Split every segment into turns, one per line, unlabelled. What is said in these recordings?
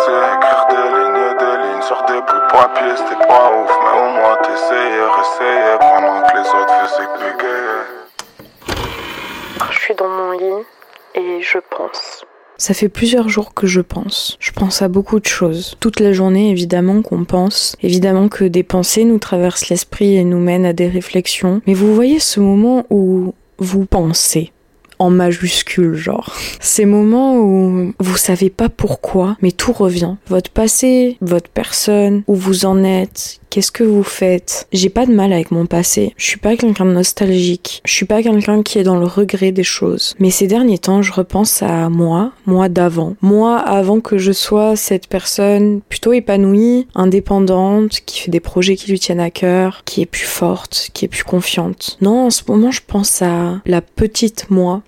essayé écrire des lignes, des lignes sur des bouts de papier, c'était pas ouf, mais au moins t'essayais, essayais pendant que les autres faisaient que bégayer.
Je suis dans mon lit et je pense.
Ça fait plusieurs jours que je pense. Je pense à beaucoup de choses. Toute la journée, évidemment, qu'on pense. Évidemment que des pensées nous traversent l'esprit et nous mènent à des réflexions. Mais vous voyez ce moment où vous pensez en majuscule, genre. Ces moments où vous savez pas pourquoi, mais tout revient. Votre passé, votre personne, où vous en êtes, qu'est-ce que vous faites. J'ai pas de mal avec mon passé. Je suis pas quelqu'un de nostalgique. Je suis pas quelqu'un qui est dans le regret des choses. Mais ces derniers temps, je repense à moi, moi d'avant. Moi avant que je sois cette personne plutôt épanouie, indépendante, qui fait des projets qui lui tiennent à cœur, qui est plus forte, qui est plus confiante. Non, en ce moment, je pense à la petite moi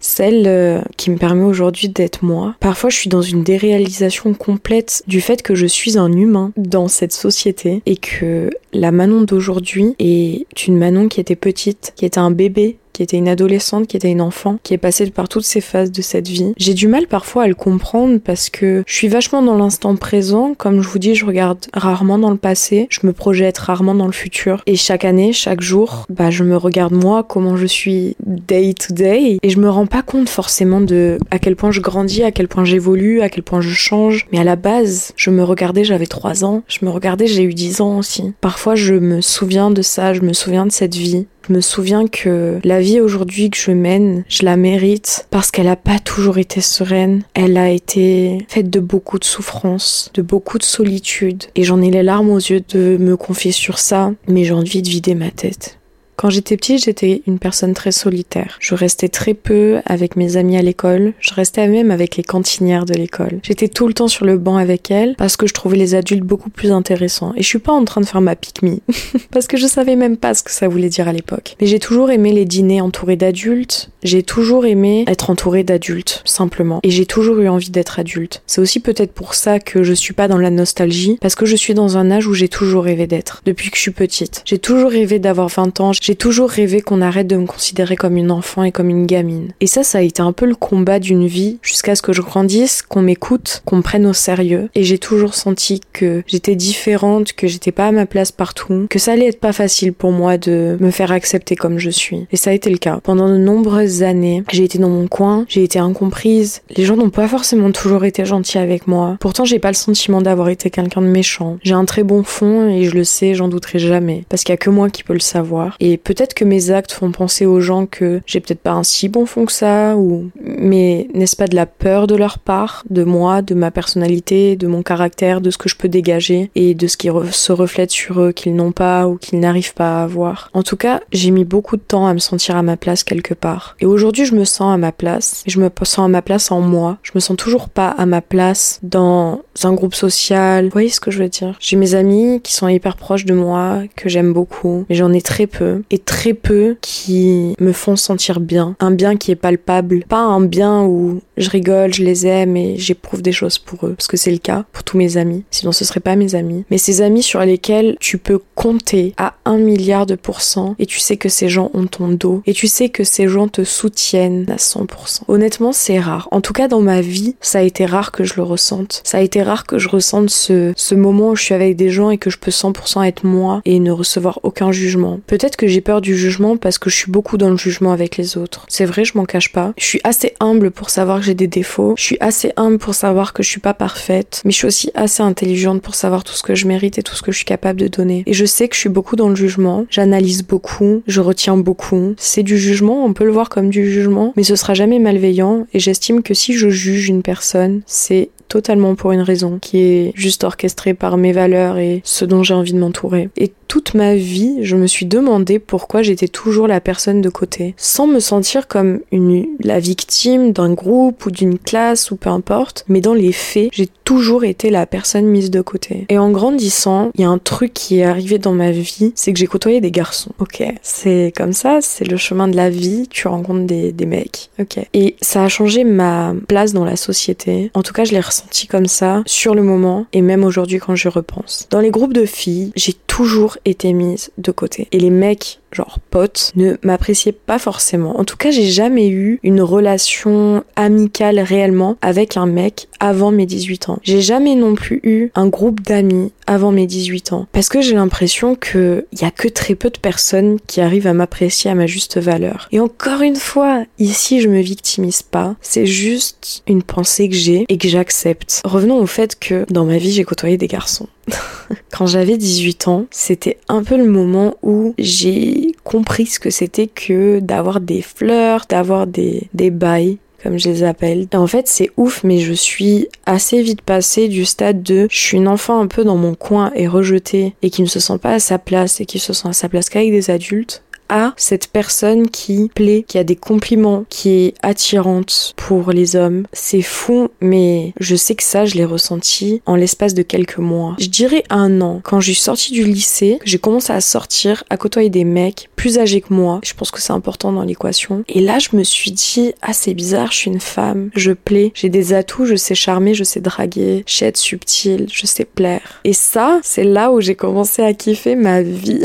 celle euh, qui me permet aujourd'hui d'être moi. Parfois, je suis dans une déréalisation complète du fait que je suis un humain dans cette société et que la Manon d'aujourd'hui est une Manon qui était petite, qui était un bébé qui était une adolescente, qui était une enfant, qui est passée par toutes ces phases de cette vie. J'ai du mal parfois à le comprendre parce que je suis vachement dans l'instant présent. Comme je vous dis, je regarde rarement dans le passé, je me projette rarement dans le futur. Et chaque année, chaque jour, bah, je me regarde moi, comment je suis day to day. Et je me rends pas compte forcément de à quel point je grandis, à quel point j'évolue, à quel point je change. Mais à la base, je me regardais, j'avais 3 ans. Je me regardais, j'ai eu 10 ans aussi. Parfois, je me souviens de ça, je me souviens de cette vie. Je me souviens que la vie aujourd'hui que je mène, je la mérite parce qu'elle n'a pas toujours été sereine. Elle a été faite de beaucoup de souffrance, de beaucoup de solitude. Et j'en ai les larmes aux yeux de me confier sur ça, mais j'ai envie de vider ma tête. Quand j'étais petite, j'étais une personne très solitaire. Je restais très peu avec mes amis à l'école. Je restais même avec les cantinières de l'école. J'étais tout le temps sur le banc avec elles parce que je trouvais les adultes beaucoup plus intéressants. Et je suis pas en train de faire ma pique parce que je savais même pas ce que ça voulait dire à l'époque. Mais j'ai toujours aimé les dîners entourés d'adultes. J'ai toujours aimé être entourée d'adultes, simplement. Et j'ai toujours eu envie d'être adulte. C'est aussi peut-être pour ça que je suis pas dans la nostalgie parce que je suis dans un âge où j'ai toujours rêvé d'être. Depuis que je suis petite. J'ai toujours rêvé d'avoir 20 ans. J'ai toujours rêvé qu'on arrête de me considérer comme une enfant et comme une gamine. Et ça, ça a été un peu le combat d'une vie jusqu'à ce que je grandisse, qu'on m'écoute, qu'on me prenne au sérieux. Et j'ai toujours senti que j'étais différente, que j'étais pas à ma place partout, que ça allait être pas facile pour moi de me faire accepter comme je suis. Et ça a été le cas. Pendant de nombreuses années, j'ai été dans mon coin, j'ai été incomprise. Les gens n'ont pas forcément toujours été gentils avec moi. Pourtant, j'ai pas le sentiment d'avoir été quelqu'un de méchant. J'ai un très bon fond et je le sais, j'en douterai jamais. Parce qu'il y a que moi qui peux le savoir. Peut-être que mes actes font penser aux gens que j'ai peut-être pas un si bon fond que ça, ou mais n'est-ce pas de la peur de leur part, de moi, de ma personnalité, de mon caractère, de ce que je peux dégager et de ce qui se reflète sur eux qu'ils n'ont pas ou qu'ils n'arrivent pas à avoir. En tout cas, j'ai mis beaucoup de temps à me sentir à ma place quelque part. Et aujourd'hui, je me sens à ma place. Et je me sens à ma place en moi. Je me sens toujours pas à ma place dans un groupe social. Vous voyez ce que je veux dire? J'ai mes amis qui sont hyper proches de moi, que j'aime beaucoup, mais j'en ai très peu. Et très peu qui me font sentir bien. Un bien qui est palpable. Pas un bien où je rigole, je les aime et j'éprouve des choses pour eux. Parce que c'est le cas pour tous mes amis. Sinon ce serait pas mes amis. Mais ces amis sur lesquels tu peux compter à un milliard de pourcents et tu sais que ces gens ont ton dos et tu sais que ces gens te soutiennent à 100%. Honnêtement, c'est rare. En tout cas, dans ma vie, ça a été rare que je le ressente. Ça a été rare que je ressente ce, ce moment où je suis avec des gens et que je peux 100% être moi et ne recevoir aucun jugement. Peut-être que j'ai peur du jugement parce que je suis beaucoup dans le jugement avec les autres. C'est vrai, je m'en cache pas. Je suis assez humble pour savoir j'ai des défauts. Je suis assez humble pour savoir que je suis pas parfaite. Mais je suis aussi assez intelligente pour savoir tout ce que je mérite et tout ce que je suis capable de donner. Et je sais que je suis beaucoup dans le jugement. J'analyse beaucoup. Je retiens beaucoup. C'est du jugement. On peut le voir comme du jugement. Mais ce sera jamais malveillant. Et j'estime que si je juge une personne, c'est totalement pour une raison qui est juste orchestrée par mes valeurs et ce dont j'ai envie de m'entourer. Et toute ma vie, je me suis demandé pourquoi j'étais toujours la personne de côté, sans me sentir comme la victime d'un groupe ou d'une classe ou peu importe, mais dans les faits, j'ai toujours été la personne mise de côté. Et en grandissant, il y a un truc qui est arrivé dans ma vie, c'est que j'ai côtoyé des garçons. Ok, c'est comme ça, c'est le chemin de la vie, tu rencontres des, des mecs. Ok. Et ça a changé ma place dans la société. En tout cas, je l'ai ressenti comme ça sur le moment et même aujourd'hui quand je repense. Dans les groupes de filles, j'ai toujours été mise de côté. Et les mecs genre potes, ne m'appréciaient pas forcément. En tout cas, j'ai jamais eu une relation amicale réellement avec un mec avant mes 18 ans. J'ai jamais non plus eu un groupe d'amis avant mes 18 ans. Parce que j'ai l'impression que y a que très peu de personnes qui arrivent à m'apprécier à ma juste valeur. Et encore une fois, ici je me victimise pas. C'est juste une pensée que j'ai et que j'accepte. Revenons au fait que dans ma vie j'ai côtoyé des garçons. Quand j'avais 18 ans, c'était un peu le moment où j'ai compris ce que c'était que d'avoir des fleurs, d'avoir des, des bails comme je les appelle. En fait, c'est ouf, mais je suis assez vite passée du stade de je suis une enfant un peu dans mon coin et rejetée et qui ne se sent pas à sa place et qui se sent à sa place qu'avec des adultes à cette personne qui plaît, qui a des compliments, qui est attirante pour les hommes. C'est fou, mais je sais que ça, je l'ai ressenti en l'espace de quelques mois. Je dirais un an. Quand j'ai sorti du lycée, j'ai commencé à sortir, à côtoyer des mecs plus âgés que moi. Je pense que c'est important dans l'équation. Et là, je me suis dit, ah, c'est bizarre, je suis une femme, je plais, j'ai des atouts, je sais charmer, je sais draguer, je sais être subtile, je sais plaire. Et ça, c'est là où j'ai commencé à kiffer ma vie.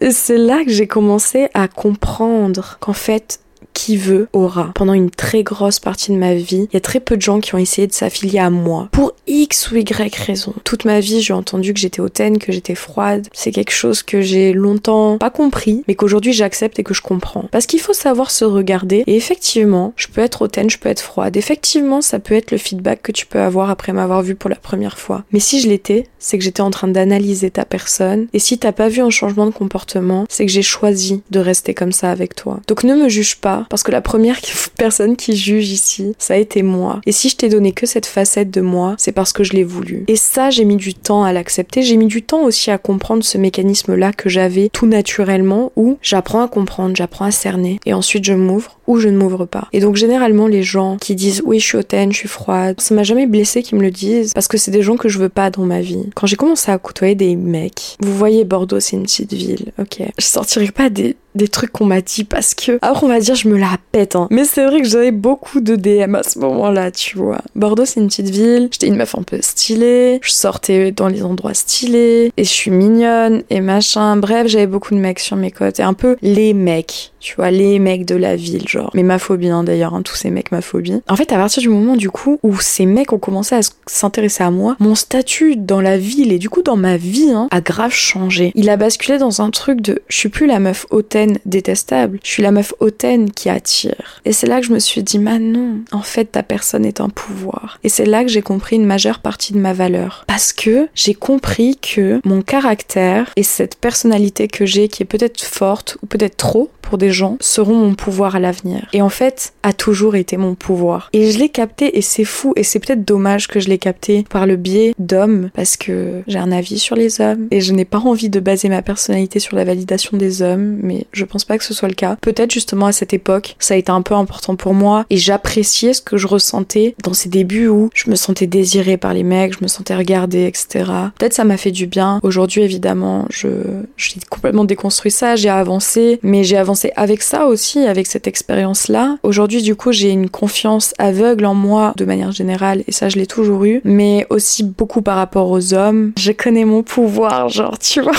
C'est là que j'ai commencé à comprendre qu'en fait, qui veut aura. Pendant une très grosse partie de ma vie, il y a très peu de gens qui ont essayé de s'affilier à moi. Pour X ou Y raison. Toute ma vie, j'ai entendu que j'étais hautaine, que j'étais froide. C'est quelque chose que j'ai longtemps pas compris, mais qu'aujourd'hui j'accepte et que je comprends. Parce qu'il faut savoir se regarder. Et effectivement, je peux être hautaine, je peux être froide. Effectivement, ça peut être le feedback que tu peux avoir après m'avoir vu pour la première fois. Mais si je l'étais, c'est que j'étais en train d'analyser ta personne. Et si t'as pas vu un changement de comportement, c'est que j'ai choisi de rester comme ça avec toi. Donc ne me juge pas parce que la première personne qui juge ici, ça a été moi. Et si je t'ai donné que cette facette de moi, c'est parce que je l'ai voulu. Et ça, j'ai mis du temps à l'accepter. J'ai mis du temps aussi à comprendre ce mécanisme-là que j'avais tout naturellement où j'apprends à comprendre, j'apprends à cerner et ensuite je m'ouvre ou je ne m'ouvre pas. Et donc généralement les gens qui disent oui je suis hautaine, je suis froide, ça m'a jamais blessé qu'ils me le disent parce que c'est des gens que je veux pas dans ma vie. Quand j'ai commencé à côtoyer des mecs, vous voyez Bordeaux c'est une petite ville, ok. Je sortirai pas des, des trucs qu'on m'a dit parce que après on va dire je me la pète hein. Mais c'est vrai que j'avais beaucoup de DM à ce moment-là, tu vois. Bordeaux c'est une petite ville, j'étais une meuf un peu stylée, je sortais dans les endroits stylés et je suis mignonne et machin. Bref, j'avais beaucoup de mecs sur mes côtes et un peu les mecs, tu vois, les mecs de la ville, genre. Mais ma phobie hein, d'ailleurs, hein, tous ces mecs ma phobie. En fait, à partir du moment du coup où ces mecs ont commencé à s'intéresser à moi, mon statut dans la ville et du coup dans ma vie hein, a grave changé. Il a basculé dans un truc de je suis plus la meuf détestable, je suis la meuf hautaine qui attire. Et c'est là que je me suis dit, bah non, en fait ta personne est un pouvoir. Et c'est là que j'ai compris une majeure partie de ma valeur. Parce que j'ai compris que mon caractère et cette personnalité que j'ai qui est peut-être forte ou peut-être trop pour des gens seront mon pouvoir à l'avenir. Et en fait, a toujours été mon pouvoir. Et je l'ai capté et c'est fou et c'est peut-être dommage que je l'ai capté par le biais d'hommes parce que j'ai un avis sur les hommes et je n'ai pas envie de baser ma personnalité sur la validation des hommes, mais je pense pas que ce soit le cas. Peut-être justement à cette époque, ça a été un peu important pour moi et j'appréciais ce que je ressentais dans ces débuts où je me sentais désirée par les mecs, je me sentais regardée, etc. Peut-être ça m'a fait du bien. Aujourd'hui, évidemment, je j'ai complètement déconstruit ça, j'ai avancé, mais j'ai avancé avec ça aussi, avec cette expérience-là. Aujourd'hui, du coup, j'ai une confiance aveugle en moi de manière générale, et ça, je l'ai toujours eu, mais aussi beaucoup par rapport aux hommes. Je connais mon pouvoir, genre, tu vois.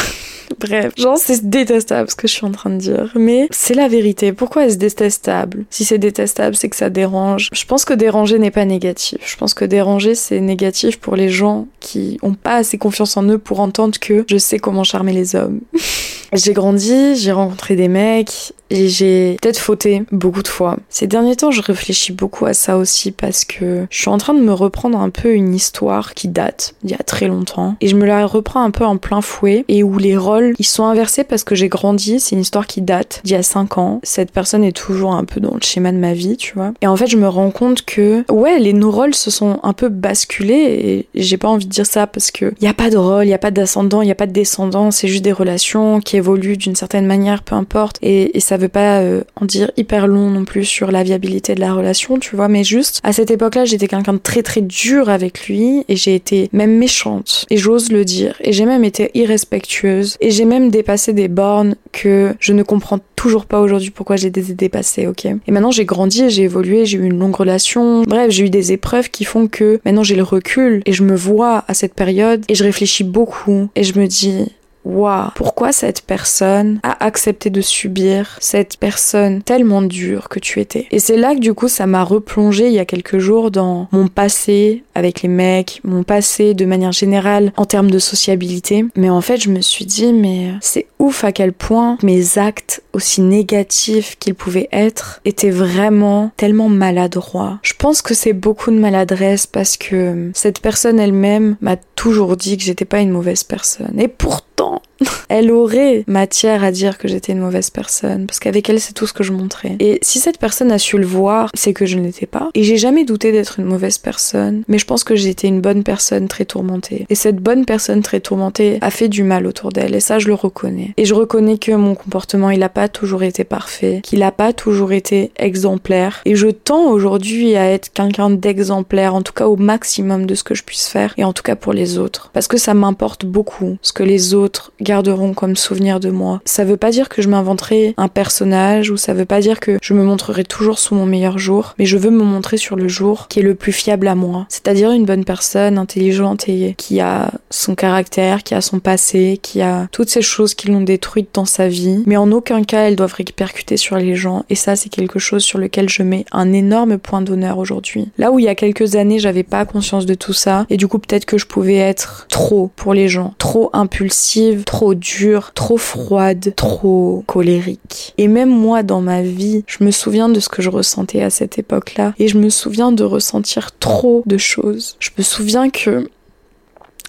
Bref, genre c'est détestable ce que je suis en train de dire, mais c'est la vérité. Pourquoi est-ce détestable? Si c'est détestable, c'est que ça dérange. Je pense que déranger n'est pas négatif. Je pense que déranger c'est négatif pour les gens qui ont pas assez confiance en eux pour entendre que je sais comment charmer les hommes. j'ai grandi, j'ai rencontré des mecs, et j'ai peut-être fauté beaucoup de fois. Ces derniers temps, je réfléchis beaucoup à ça aussi parce que je suis en train de me reprendre un peu une histoire qui date d'il y a très longtemps et je me la reprends un peu en plein fouet et où les rôles ils sont inversés parce que j'ai grandi. C'est une histoire qui date d'il y a 5 ans. Cette personne est toujours un peu dans le schéma de ma vie, tu vois. Et en fait, je me rends compte que ouais, les nos rôles se sont un peu basculés et j'ai pas envie dire ça parce que il y a pas de rôle, il y a pas d'ascendant, il y a pas de descendant, c'est juste des relations qui évoluent d'une certaine manière, peu importe. Et, et ça veut pas euh, en dire hyper long non plus sur la viabilité de la relation, tu vois, mais juste à cette époque-là, j'étais quelqu'un de très très dur avec lui et j'ai été même méchante et j'ose le dire et j'ai même été irrespectueuse et j'ai même dépassé des bornes que je ne comprends toujours pas aujourd'hui pourquoi j'ai des dépassées, ok? Et maintenant j'ai grandi, j'ai évolué, j'ai eu une longue relation. Bref, j'ai eu des épreuves qui font que maintenant j'ai le recul et je me vois à cette période et je réfléchis beaucoup et je me dis waouh, pourquoi cette personne a accepté de subir cette personne tellement dure que tu étais? Et c'est là que du coup ça m'a replongé il y a quelques jours dans mon passé avec les mecs, mon passé de manière générale en termes de sociabilité. Mais en fait je me suis dit mais c'est ouf à quel point mes actes aussi négatifs qu'ils pouvaient être étaient vraiment tellement maladroits. Je pense que c'est beaucoup de maladresse parce que cette personne elle-même m'a toujours dit que j'étais pas une mauvaise personne. Et pourtant, temps. elle aurait matière à dire que j'étais une mauvaise personne, parce qu'avec elle, c'est tout ce que je montrais. Et si cette personne a su le voir, c'est que je ne l'étais pas. Et j'ai jamais douté d'être une mauvaise personne, mais je pense que j'étais une bonne personne très tourmentée. Et cette bonne personne très tourmentée a fait du mal autour d'elle, et ça, je le reconnais. Et je reconnais que mon comportement, il a pas toujours été parfait, qu'il a pas toujours été exemplaire. Et je tends aujourd'hui à être quelqu'un d'exemplaire, en tout cas au maximum de ce que je puisse faire, et en tout cas pour les autres. Parce que ça m'importe beaucoup, ce que les autres garderont comme souvenir de moi. Ça veut pas dire que je m'inventerai un personnage ou ça veut pas dire que je me montrerai toujours sous mon meilleur jour, mais je veux me montrer sur le jour qui est le plus fiable à moi. C'est-à-dire une bonne personne, intelligente et qui a son caractère, qui a son passé, qui a toutes ces choses qui l'ont détruite dans sa vie, mais en aucun cas elles doivent répercuter sur les gens et ça c'est quelque chose sur lequel je mets un énorme point d'honneur aujourd'hui. Là où il y a quelques années j'avais pas conscience de tout ça et du coup peut-être que je pouvais être trop pour les gens, trop impulsive, trop dure, trop froide, trop colérique. Et même moi, dans ma vie, je me souviens de ce que je ressentais à cette époque-là. Et je me souviens de ressentir trop de choses. Je me souviens que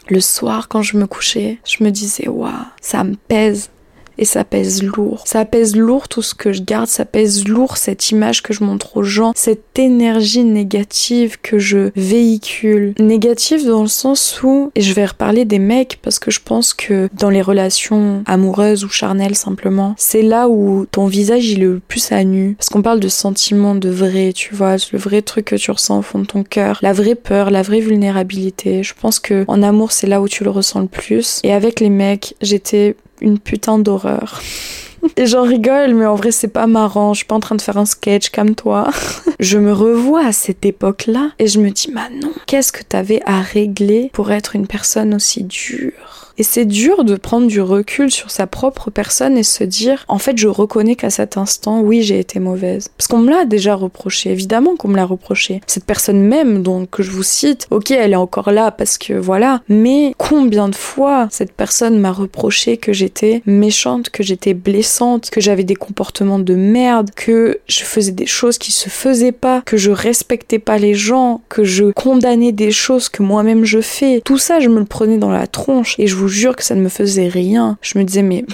le soir, quand je me couchais, je me disais, waouh, ça me pèse et ça pèse lourd. Ça pèse lourd tout ce que je garde, ça pèse lourd cette image que je montre aux gens, cette énergie négative que je véhicule. Négative dans le sens où, et je vais reparler des mecs parce que je pense que dans les relations amoureuses ou charnelles simplement, c'est là où ton visage il est le plus à nu. Parce qu'on parle de sentiments de vrai, tu vois, le vrai truc que tu ressens au fond de ton cœur, la vraie peur, la vraie vulnérabilité. Je pense que en amour c'est là où tu le ressens le plus. Et avec les mecs, j'étais une putain d'horreur. Et j'en rigole, mais en vrai, c'est pas marrant. Je suis pas en train de faire un sketch comme toi. je me revois à cette époque-là et je me dis, bah non, qu'est-ce que t'avais à régler pour être une personne aussi dure? Et c'est dur de prendre du recul sur sa propre personne et se dire, en fait, je reconnais qu'à cet instant, oui, j'ai été mauvaise. Parce qu'on me l'a déjà reproché, évidemment qu'on me l'a reproché. Cette personne même, donc, que je vous cite, ok, elle est encore là parce que voilà, mais combien de fois cette personne m'a reproché que j'étais méchante, que j'étais blessante, que j'avais des comportements de merde, que je faisais des choses qui se faisaient pas, que je respectais pas les gens, que je condamnais des choses que moi-même je fais. Tout ça, je me le prenais dans la tronche et je vous jure que ça ne me faisait rien. Je me disais, mais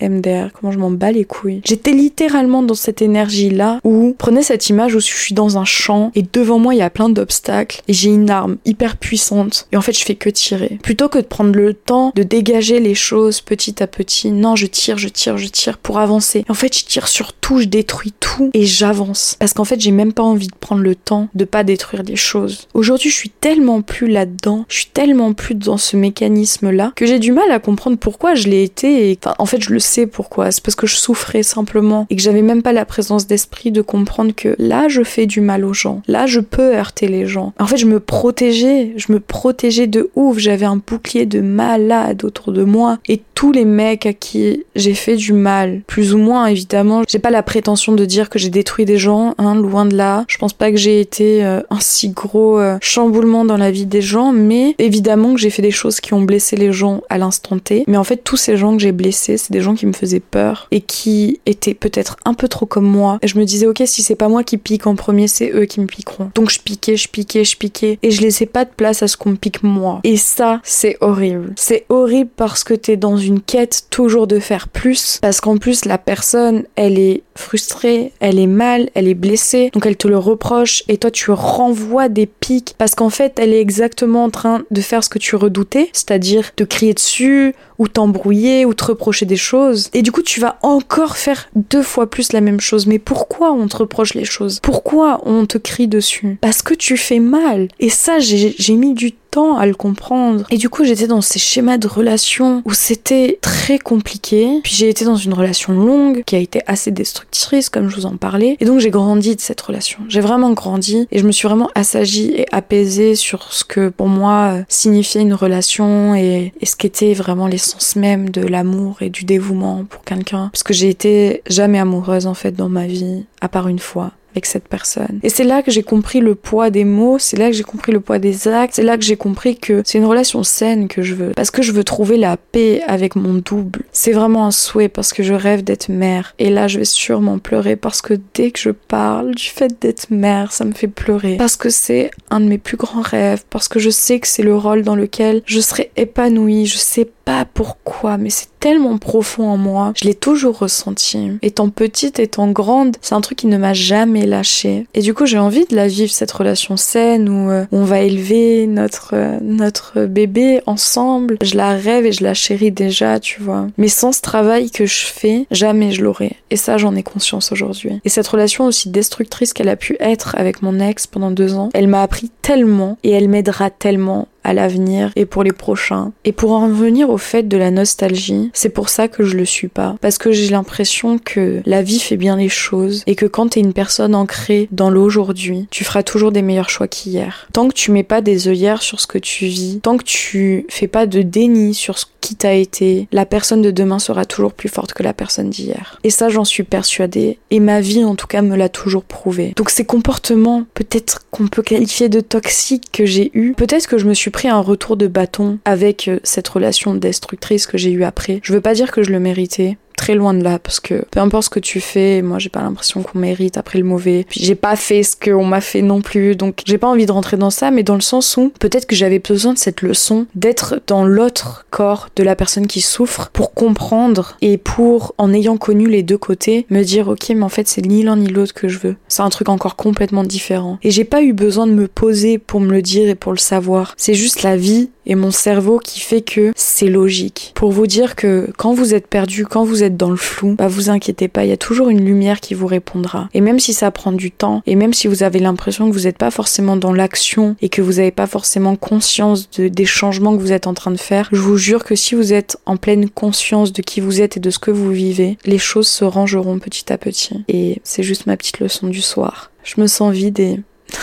MDR, comment je m'en bats les couilles. J'étais littéralement dans cette énergie-là où, prenez cette image où je suis dans un champ et devant moi il y a plein d'obstacles et j'ai une arme hyper puissante et en fait je fais que tirer. Plutôt que de prendre le temps de dégager les choses petit à petit, non je tire, je tire, je tire pour avancer. En fait je tire sur tout, je détruis tout et j'avance. Parce qu'en fait j'ai même pas envie de prendre le temps de pas détruire des choses. Aujourd'hui je suis tellement plus là-dedans, je suis tellement plus dans ce mécanisme-là que j'ai du mal à comprendre pourquoi je l'ai été et enfin, en fait je le sais pourquoi. C'est parce que je souffrais simplement et que j'avais même pas la présence d'esprit de comprendre que là, je fais du mal aux gens. Là, je peux heurter les gens. En fait, je me protégeais. Je me protégeais de ouf. J'avais un bouclier de malade autour de moi et tous les mecs à qui j'ai fait du mal, plus ou moins évidemment. J'ai pas la prétention de dire que j'ai détruit des gens, hein, loin de là. Je pense pas que j'ai été euh, un si gros euh, chamboulement dans la vie des gens, mais évidemment que j'ai fait des choses qui ont blessé les gens à l'instant T. Mais en fait, tous ces gens que j'ai blessés, c'est des gens qui me faisaient peur et qui étaient peut-être un peu trop comme moi. Et je me disais, ok, si c'est pas moi qui pique en premier, c'est eux qui me piqueront. Donc je piquais, je piquais, je piquais. Et je laissais pas de place à ce qu'on me pique moi. Et ça, c'est horrible. C'est horrible parce que t'es dans une quête toujours de faire plus. Parce qu'en plus, la personne, elle est frustrée, elle est mal, elle est blessée. Donc elle te le reproche et toi, tu renvoies des piques parce qu'en fait, elle est exactement en train de faire ce que tu redoutais, c'est-à-dire de crier dessus ou t'embrouiller ou te reprocher des choses. Et du coup, tu vas encore faire deux fois plus la même chose. Mais pourquoi on te reproche les choses? Pourquoi on te crie dessus? Parce que tu fais mal. Et ça, j'ai mis du temps à le comprendre. Et du coup, j'étais dans ces schémas de relations où c'était très compliqué. Puis j'ai été dans une relation longue qui a été assez destructrice, comme je vous en parlais. Et donc j'ai grandi de cette relation. J'ai vraiment grandi et je me suis vraiment assagie et apaisée sur ce que pour moi signifiait une relation et, et ce qu'était vraiment l'essence même de l'amour et du dévouement pour quelqu'un. Parce que j'ai été jamais amoureuse en fait dans ma vie, à part une fois cette personne. Et c'est là que j'ai compris le poids des mots, c'est là que j'ai compris le poids des actes, c'est là que j'ai compris que c'est une relation saine que je veux. Parce que je veux trouver la paix avec mon double. C'est vraiment un souhait parce que je rêve d'être mère. Et là, je vais sûrement pleurer parce que dès que je parle du fait d'être mère, ça me fait pleurer. Parce que c'est un de mes plus grands rêves, parce que je sais que c'est le rôle dans lequel je serai épanouie, je sais pas pourquoi, mais c'est tellement profond en moi. Je l'ai toujours ressenti. Étant petite, étant grande, c'est un truc qui ne m'a jamais lâché. Et du coup, j'ai envie de la vivre, cette relation saine où, euh, on va élever notre, euh, notre bébé ensemble. Je la rêve et je la chéris déjà, tu vois. Mais sans ce travail que je fais, jamais je l'aurai. Et ça, j'en ai conscience aujourd'hui. Et cette relation aussi destructrice qu'elle a pu être avec mon ex pendant deux ans, elle m'a appris tellement et elle m'aidera tellement à l'avenir et pour les prochains. Et pour en revenir au fait de la nostalgie, c'est pour ça que je le suis pas. Parce que j'ai l'impression que la vie fait bien les choses et que quand t'es une personne ancrée dans l'aujourd'hui, tu feras toujours des meilleurs choix qu'hier. Tant que tu mets pas des œillères sur ce que tu vis, tant que tu fais pas de déni sur ce qui t'a été, la personne de demain sera toujours plus forte que la personne d'hier. Et ça, j'en suis persuadée. Et ma vie, en tout cas, me l'a toujours prouvé. Donc ces comportements, peut-être qu'on peut qualifier de toxiques que j'ai eu, peut-être que je me suis un retour de bâton avec euh, cette relation destructrice que j'ai eue après. Je veux pas dire que je le méritais, très loin de là parce que peu importe ce que tu fais, moi j'ai pas l'impression qu'on mérite après le mauvais. J'ai pas fait ce qu'on m'a fait non plus, donc j'ai pas envie de rentrer dans ça, mais dans le sens où peut-être que j'avais besoin de cette leçon, d'être dans l'autre corps de la personne qui souffre pour comprendre et pour, en ayant connu les deux côtés, me dire ok mais en fait c'est ni l'un ni l'autre que je veux. C'est un truc encore complètement différent. Et j'ai pas eu besoin de me poser pour me le dire et pour le savoir. C'est juste la vie et mon cerveau qui fait que c'est logique. Pour vous dire que quand vous êtes perdu, quand vous dans le flou, bah vous inquiétez pas, il y a toujours une lumière qui vous répondra. Et même si ça prend du temps, et même si vous avez l'impression que vous n'êtes pas forcément dans l'action et que vous n'avez pas forcément conscience de, des changements que vous êtes en train de faire, je vous jure que si vous êtes en pleine conscience de qui vous êtes et de ce que vous vivez, les choses se rangeront petit à petit. Et c'est juste ma petite leçon du soir. Je me sens vide et...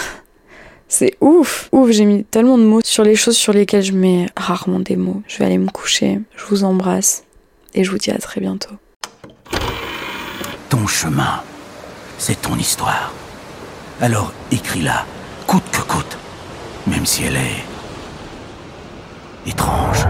C'est ouf, ouf, j'ai mis tellement de mots sur les choses sur lesquelles je mets rarement des mots. Je vais aller me coucher, je vous embrasse et je vous dis à très bientôt.
Ton chemin, c'est ton histoire. Alors écris-la, coûte que coûte, même si elle est étrange.